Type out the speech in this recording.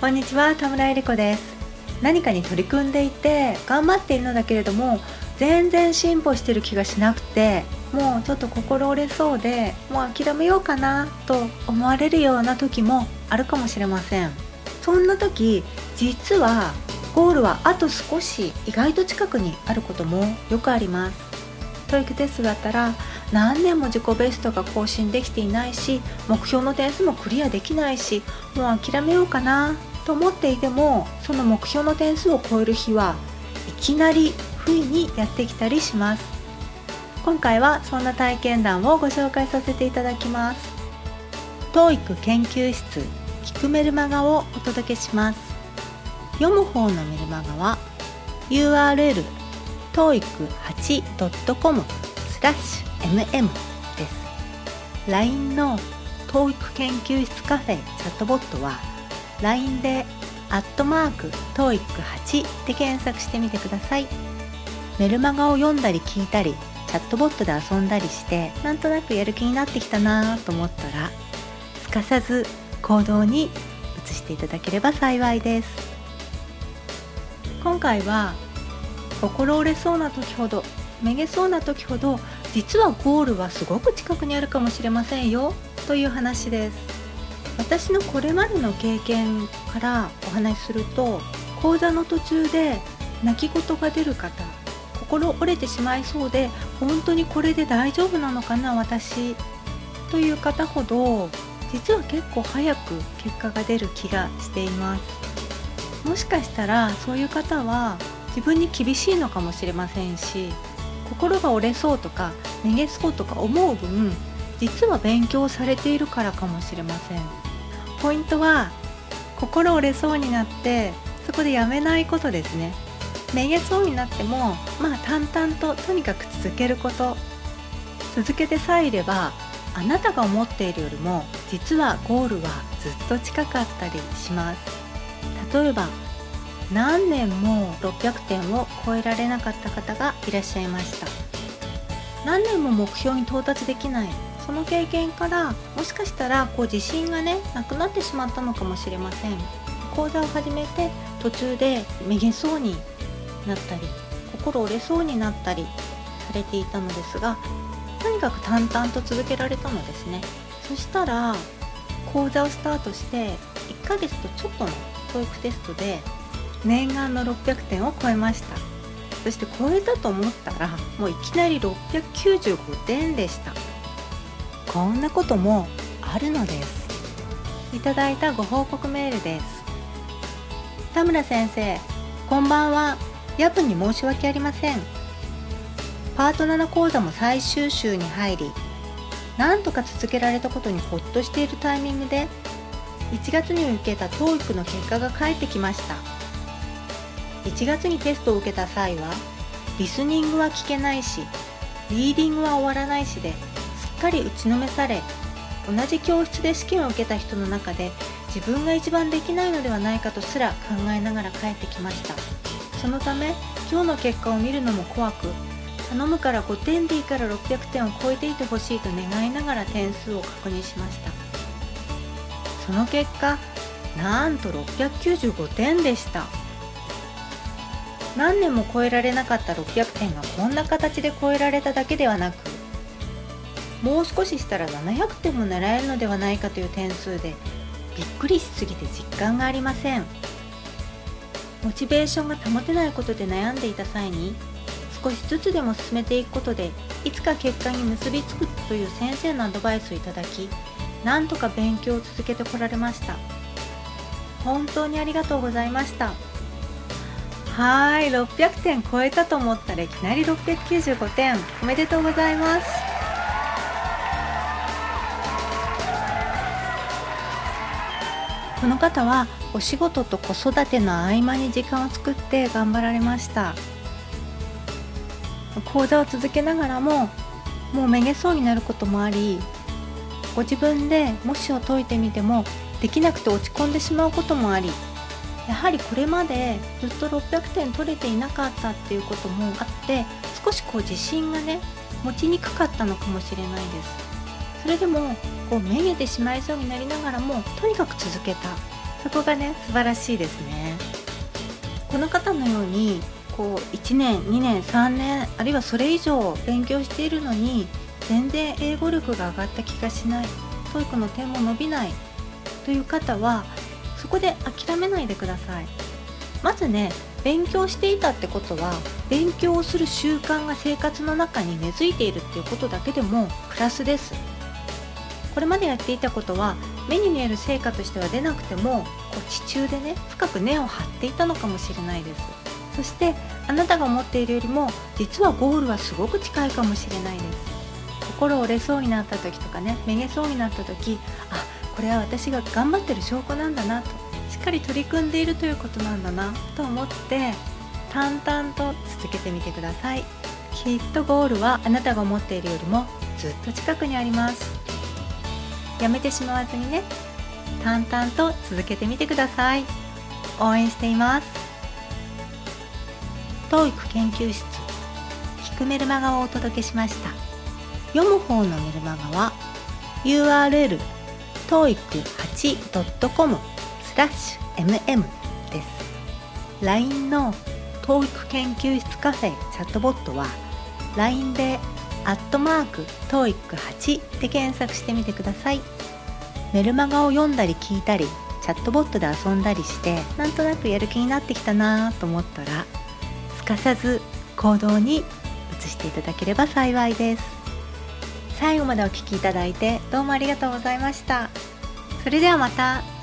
こんにちは田村恵理子です。何かに取り組んでいて頑張っているのだけれども全然進歩してる気がしなくてもうちょっと心折れそうでもう諦めようかなと思われるような時もあるかもしれません。そんな時実はゴールはあと少し意外と近くにあることもよくあります。 TOEIC テストだったら何年も自己ベストが更新できていないし目標の点数もクリアできないしもう諦めようかなと思っていてもその目標の点数を超える日はいきなり不意にやってきたりします。今回はそんな体験談をご紹介させていただきます。TOEIC 研究室聞くメルマガをお届けします。読む方のメルマガは URL toeic8.com スラッシュ mm です。LINE の TOEIC 研究室カフェチャットボットは LINE でアットマーク TOEIC8 で検索してみてください。メルマガを読んだり聞いたりチャットボットで遊んだりしてなんとなくやる気になってきたなと思ったらすかさず行動に移していただければ幸いです。今回は心折れそうな時ほどめげそうな時ほど実はゴールはすごく近くにあるかもしれませんよという話です。私のこれまでの経験からお話しすると講座の途中で泣き言が出る方心折れてしまいそうで本当にこれで大丈夫なのかな私という方ほど実は結構早く結果が出る気がしています。もしかしたらそういう方は自分に厳しいのかもしれませんし心が折れそうとかめげそうとか思う分実は勉強されているからかもしれません。ポイントは心折れそうになってそこでやめないことですね。めげそうになってもまあ淡々ととにかく続けること。続けてさえいればあなたが思っているよりも実はゴールはずっと近かったりします。例えば何年も600点を超えられなかった方がいらっしゃいました。何年も目標に到達できない。その経験からもしかしたらこう自信がねなくなってしまったのかもしれません。講座を始めて途中でめげそうになったり心折れそうになったりされていたのですがとにかく淡々と続けられたのですね。そしたら講座をスタートして1ヶ月とちょっとの教育テストで念願の600点を超えました。そして超えたと思ったらもういきなり695点でした。こんなこともあるのです。いただいたご報告メールです。田村先生こんばんは。夜分に申し訳ありません。パート7講座も最終週に入りなんとか続けられたことにほっとしているタイミングで1月に受けた TOEIC の結果が返ってきました。1月にテストを受けた際はリスニングは聞けないしリーディングは終わらないしですかり打ちのめされ同じ教室で試験を受けた人の中で自分が一番できないのではないかとすら考えながら帰ってきました。そのため今日の結果を見るのも怖く頼むから5点でいいから600点を超えていてほしいと願いながら点数を確認しました。その結果なんと695点でした。何年も超えられなかった600点がこんな形で超えられただけではなくもう少ししたら700点も狙えるのではないかという点数でびっくりしすぎて実感がありません。モチベーションが保てないことで悩んでいた際に少しずつでも進めていくことでいつか結果に結びつくという先生のアドバイスをいただきなんとか勉強を続けてこられました。本当にありがとうございました。はい600点超えたと思ったらいきなり695点。おめでとうございます。この方はお仕事と子育ての合間に時間を作って頑張られました。講座を続けながらももうめげそうになることもありご自分で模試を解いてみてもできなくて落ち込んでしまうこともありやはりこれまでずっと600点取れていなかったっていうこともあって少しこう自信がね持ちにくかったのかもしれないです。それでもこうめげてしまいそうになりながらもとにかく続けた。そこがね素晴らしいですね。この方のようにこう1年2年3年あるいはそれ以上勉強しているのに全然英語力が上がった気がしない。TOEIC の点も伸びない。という方はそこで諦めないでください。まずね勉強していたってことは勉強をする習慣が生活の中に根付いているっていうことだけでもプラスです。これまでやっていたことは目に見える成果としては出なくてもこう地中でね深く根を張っていたのかもしれないです。そしてあなたが思っているよりも実はゴールはすごく近いかもしれないです。心折れそうになった時とかねめげそうになった時あこれは私が頑張ってる証拠なんだなと。しっかり取り組んでいるということなんだなと思って淡々と続けてみてください。きっとゴールはあなたが思っているよりもずっと近くにあります。やめてしまわずにね淡々と続けてみてください。応援しています。TOEIC 研究室聞くメルマガをお届けしました。読む方のメルマガは URL toeic8.com スラッシュ mm です。LINE の TOEIC 研究室カフェチャットボットは LINE でアットマーク TOEIC8 で検索してみてください。メルマガを読んだり聞いたりチャットボットで遊んだりしてなんとなくやる気になってきたなと思ったらすかさず行動に移していただければ幸いです。最後までお聴きいただいてどうもありがとうございました。それではまた。